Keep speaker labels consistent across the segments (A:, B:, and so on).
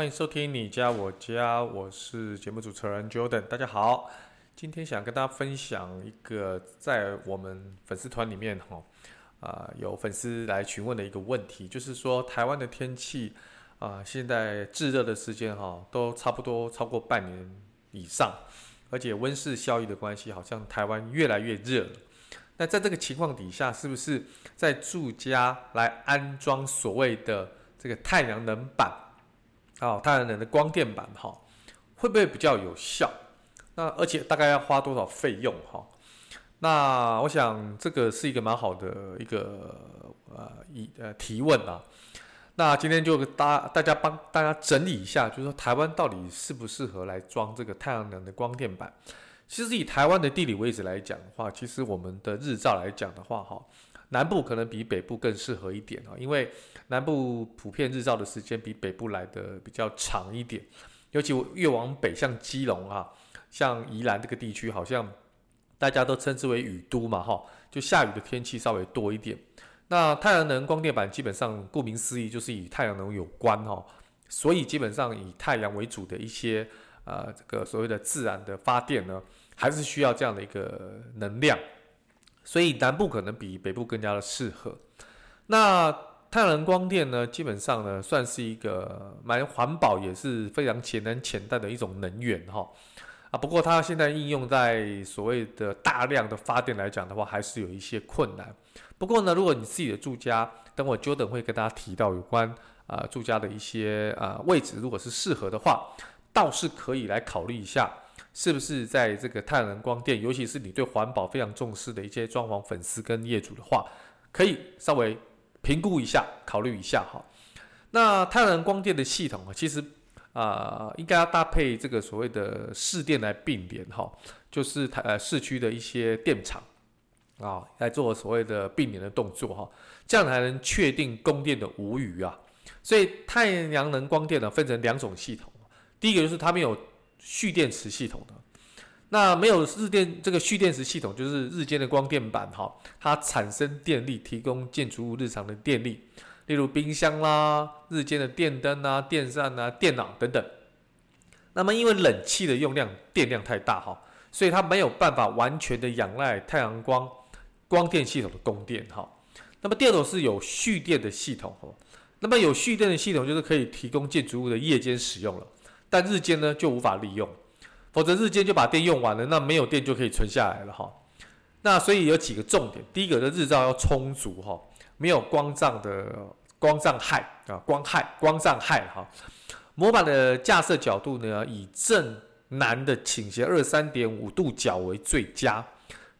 A: 欢迎收听你家我家，我是节目主持人 Jordan，大家好。今天想跟大家分享一个在我们粉丝团里面哈啊、有粉丝来询问的一个问题，就是说台湾的天气啊、现在炙热的时间哈都差不多超过半年以上，而且温室效应的关系，好像台湾越来越热。那在这个情况底下，是不是在住家来安装所谓的这个太阳能板？哦，太阳能的光电板哈，会不会比较有效？那而且大概要花多少费用哈？那我想这个是一个蛮好的一个呃一呃提问啊。那今天就大大家帮大家整理一下，就是说台湾到底适不适合来装这个太阳能的光电板？其实以台湾的地理位置来讲的话，其实我们的日照来讲的话哈。南部可能比北部更适合一点啊，因为南部普遍日照的时间比北部来的比较长一点，尤其越往北，像基隆啊，像宜兰这个地区，好像大家都称之为雨都嘛，哈，就下雨的天气稍微多一点。那太阳能光电板基本上顾名思义就是与太阳能有关哈，所以基本上以太阳为主的一些呃这个所谓的自然的发电呢，还是需要这样的一个能量。所以南部可能比北部更加的适合。那太阳能光电呢，基本上呢算是一个蛮环保，也是非常节能潜在的一种能源哈。啊，不过它现在应用在所谓的大量的发电来讲的话，还是有一些困难。不过呢，如果你自己的住家，等会 Jordan 会跟大家提到有关啊住家的一些啊位置，如果是适合的话，倒是可以来考虑一下。是不是在这个太阳能光电，尤其是你对环保非常重视的一些装潢粉丝跟业主的话，可以稍微评估一下，考虑一下哈。那太阳能光电的系统啊，其实啊、应该要搭配这个所谓的市电来并联哈，就是台呃市区的一些电厂啊来做所谓的并联的动作哈，这样才能确定供电的无虞啊。所以太阳能光电呢，分成两种系统，第一个就是它没有。蓄电池系统的，那没有日电这个蓄电池系统，就是日间的光电板哈，它产生电力，提供建筑物日常的电力，例如冰箱啦、日间的电灯啊、电扇啊、电脑等等。那么因为冷气的用量电量太大哈，所以它没有办法完全的仰赖太阳光光电系统的供电哈。那么第二种是有蓄电的系统哦，那么有蓄电的系统就是可以提供建筑物的夜间使用了。但日间呢就无法利用，否则日间就把电用完了，那没有电就可以存下来了哈。那所以有几个重点，第一个的日照要充足哈，没有光障的光障害啊，光害光障害哈。模板的架设角度呢，以正南的倾斜二三点五度角为最佳。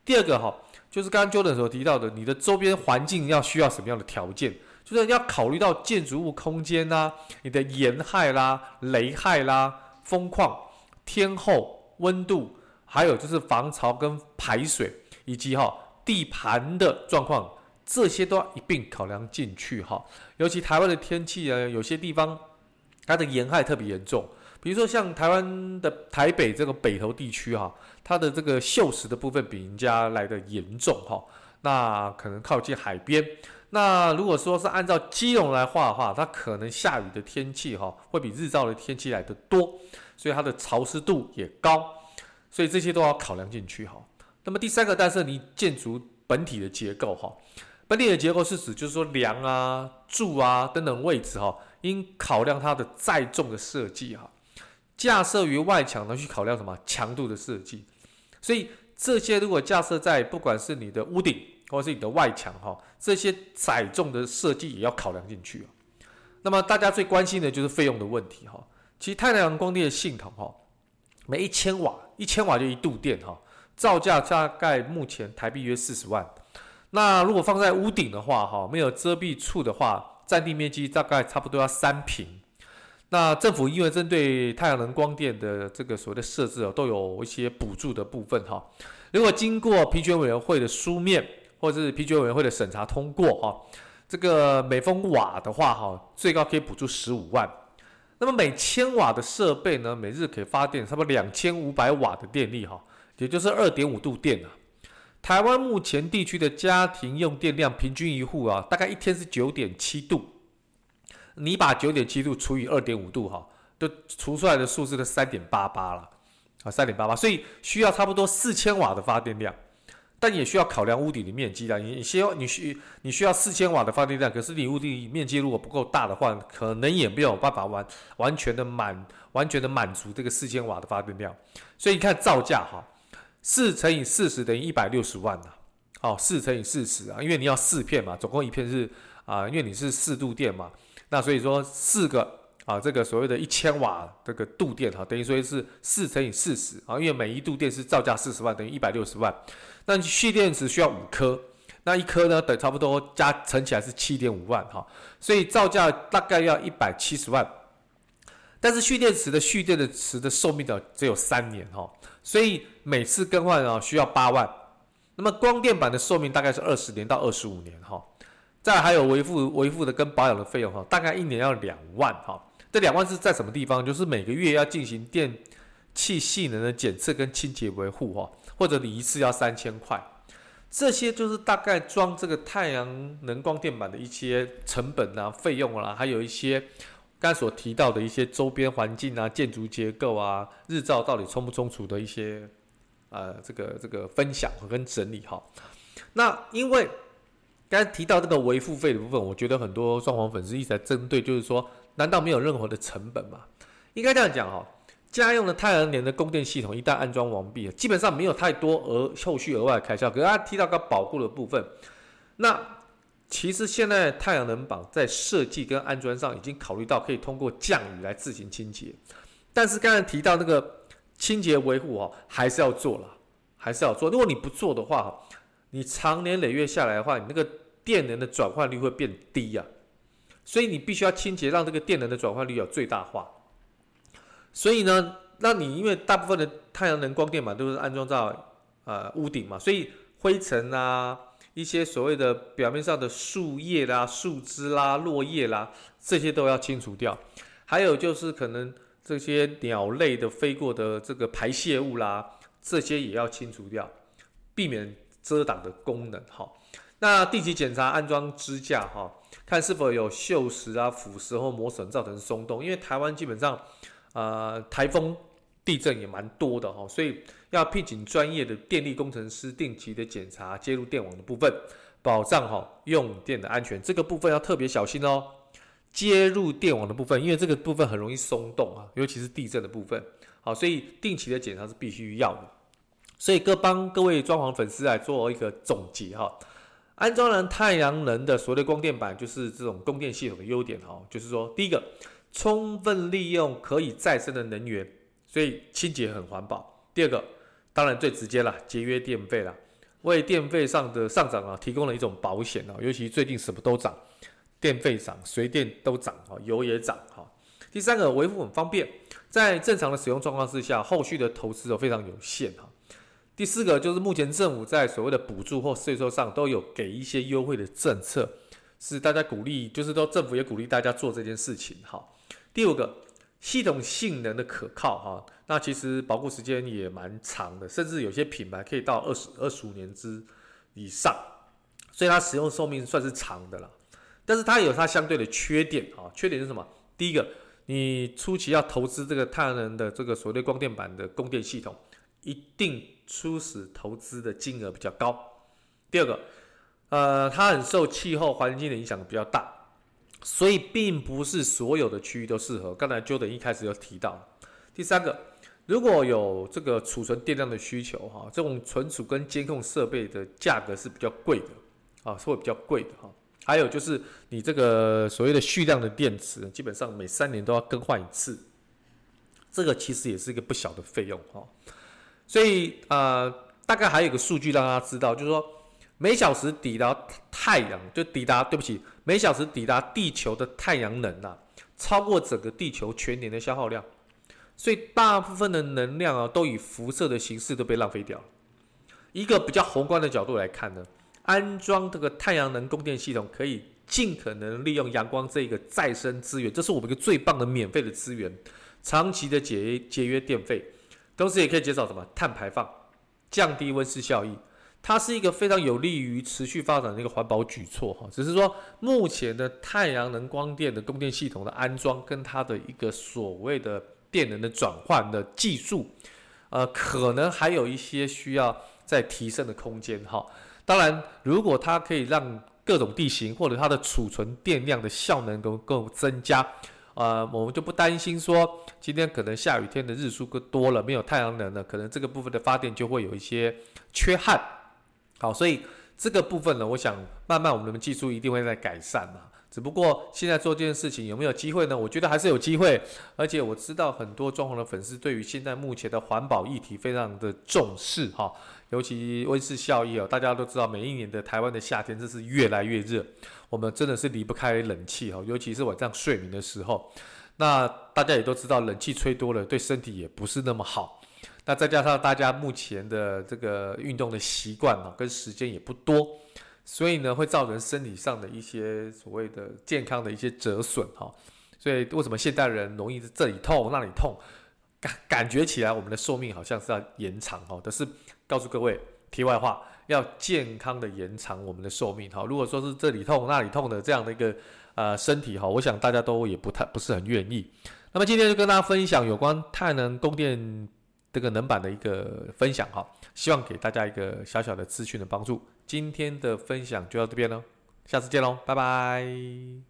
A: 第二个哈，就是刚刚 Jordan 所提到的，你的周边环境要需要什么样的条件？就是要考虑到建筑物空间呐、你的盐害啦、雷害啦、风况、天候、温度，还有就是防潮跟排水，以及哈地盘的状况，这些都要一并考量进去哈。尤其台湾的天气呢，有些地方它的盐害特别严重，比如说像台湾的台北这个北投地区哈，它的这个锈蚀的部分比人家来得严重哈。那可能靠近海边。那如果说是按照基隆来画的话，它可能下雨的天气哈会比日照的天气来得多，所以它的潮湿度也高，所以这些都要考量进去哈。那么第三个，但是你建筑本体的结构哈，本体的结构是指就是说梁啊、柱啊等等位置哈，应考量它的载重的设计哈，架设于外墙呢去考量什么强度的设计，所以这些如果架设在不管是你的屋顶。或是你的外墙哈，这些载重的设计也要考量进去啊。那么大家最关心的就是费用的问题哈。其实太阳能光电的系统哈，每一千瓦，一千瓦就一度电哈，造价大概目前台币约四十万。那如果放在屋顶的话哈，没有遮蔽处的话，占地面积大概差不多要三坪。那政府因为针对太阳能光电的这个所谓的设置哦，都有一些补助的部分哈。如果经过评选委员会的书面或者是平权委员会的审查通过哈，这个每峰瓦的话哈，最高可以补助十五万。那么每千瓦的设备呢，每日可以发电差不多两千五百瓦的电力哈，也就是二点五度电啊。台湾目前地区的家庭用电量平均一户啊，大概一天是九点七度。你把九点七度除以二点五度哈，都除出来的数字是三点八八了啊，三点八八，所以需要差不多四千瓦的发电量，但也需要考量屋顶的面积啦。你需要你需你需要四千瓦的发电量，可是你屋顶面积如果不够大的话，可能也没有办法完完全的满完全的满足这个四千瓦的发电量。所以你看造价哈，四乘以四十等于一百六十万呐，好，四乘以四十啊，因为你要四片嘛，总共一片是啊，因为你是四度电嘛。那所以说四个啊，这个所谓的一千瓦这个度电哈，等于说是四乘以四十啊，因为每一度电是造价四十万，等于一百六十万。那蓄电池需要五颗，那一颗呢等差不多加乘起来是七点五万哈，所以造价大概要一百七十万。但是蓄电池的蓄电的池的寿命呢只有三年哈，所以每次更换啊需要八万。那么光电板的寿命大概是二十年到二十五年哈。再还有维护维护的跟保养的费用哈，大概一年要两万哈。这两万是在什么地方？就是每个月要进行电器性能的检测跟清洁维护哈，或者你一次要三千块。这些就是大概装这个太阳能光电板的一些成本啊、费用啊，还有一些刚才所提到的一些周边环境啊、建筑结构啊、日照到底充不充足的一些呃这个这个分享跟整理哈。那因为刚才提到这个维护费的部分，我觉得很多装潢粉丝一直在针对，就是说，难道没有任何的成本吗？应该这样讲哈，家用的太阳能的供电系统一旦安装完毕，基本上没有太多额后续额外开销。可是他提到个保护的部分，那其实现在太阳能板在设计跟安装上已经考虑到可以通过降雨来自行清洁，但是刚才提到那个清洁维护哈，还是要做了，还是要做。如果你不做的话，你长年累月下来的话，你那个电能的转换率会变低呀、啊，所以你必须要清洁，让这个电能的转换率要最大化。所以呢，那你因为大部分的太阳能光电板都是安装在呃屋顶嘛，所以灰尘啊，一些所谓的表面上的树叶啦、树枝啦、落叶啦，这些都要清除掉。还有就是可能这些鸟类的飞过的这个排泄物啦，这些也要清除掉，避免。遮挡的功能哈，那定期检查安装支架哈，看是否有锈蚀啊、腐蚀或磨损造成松动。因为台湾基本上，呃，台风、地震也蛮多的哈，所以要聘请专业的电力工程师定期的检查接入电网的部分，保障哈用电的安全。这个部分要特别小心哦。接入电网的部分，因为这个部分很容易松动啊，尤其是地震的部分。好，所以定期的检查是必须要的。所以各帮各位装潢粉丝来做一个总结哈，安装了太阳能的所谓的光电板，就是这种供电系统的优点哈，就是说第一个，充分利用可以再生的能源，所以清洁很环保。第二个，当然最直接了，节约电费了，为电费上的上涨啊提供了一种保险啊，尤其最近什么都涨，电费涨，水电都涨哈，油也涨哈。第三个，维护很方便，在正常的使用状况之下，后续的投资都非常有限哈。第四个就是目前政府在所谓的补助或税收上都有给一些优惠的政策，是大家鼓励，就是说政府也鼓励大家做这件事情哈。第五个，系统性能的可靠哈，那其实保护时间也蛮长的，甚至有些品牌可以到二十二十五年之以上，所以它使用寿命算是长的了。但是它有它相对的缺点啊，缺点是什么？第一个，你初期要投资这个太阳能的这个所谓的光电板的供电系统，一定。初始投资的金额比较高。第二个，呃，它很受气候环境的影响比较大，所以并不是所有的区域都适合。刚才 Jordan 一开始有提到。第三个，如果有这个储存电量的需求，哈，这种存储跟监控设备的价格是比较贵的，啊，是会比较贵的哈。还有就是你这个所谓的蓄量的电池，基本上每三年都要更换一次，这个其实也是一个不小的费用哈。所以，呃，大概还有一个数据让大家知道，就是说，每小时抵达太阳就抵达，对不起，每小时抵达地球的太阳能啊，超过整个地球全年的消耗量，所以大部分的能量啊，都以辐射的形式都被浪费掉了。一个比较宏观的角度来看呢，安装这个太阳能供电系统，可以尽可能利用阳光这个再生资源，这是我们一个最棒的免费的资源，长期的节节约电费，同时也可以减少什么碳排放，降低温室效应。它是一个非常有利于持续发展的一个环保举措哈，只是说目前的太阳能光电的供电系统的安装跟它的一个所谓的电能的转换的技术，呃，可能还有一些需要再提升的空间哈。当然，如果它可以让各种地形或者它的储存电量的效能够够增加，呃，我们就不担心说今天可能下雨天的日数更多了，没有太阳能了，可能这个部分的发电就会有一些缺憾。好，所以这个部分呢，我想慢慢我们的技术一定会在改善嘛。只不过现在做这件事情有没有机会呢？我觉得还是有机会。而且我知道很多装潢的粉丝对于现在目前的环保议题非常的重视哈，尤其温室效应哦，大家都知道每一年的台湾的夏天真是越来越热，我们真的是离不开冷气哈，尤其是晚上睡眠的时候。那大家也都知道，冷气吹多了对身体也不是那么好。那再加上大家目前的这个运动的习惯啊，跟时间也不多，所以呢，会造成身体上的一些所谓的健康的一些折损哈。所以为什么现代人容易这里痛那里痛，感感觉起来我们的寿命好像是要延长哦。但是告诉各位，题外话，要健康的延长我们的寿命哈。如果说是这里痛那里痛的这样的一个呃身体哈，我想大家都也不太不是很愿意。那么今天就跟大家分享有关太阳能供电。这个能板的一个分享哈，希望给大家一个小小的资讯的帮助。今天的分享就到这边喽，下次见喽，拜拜。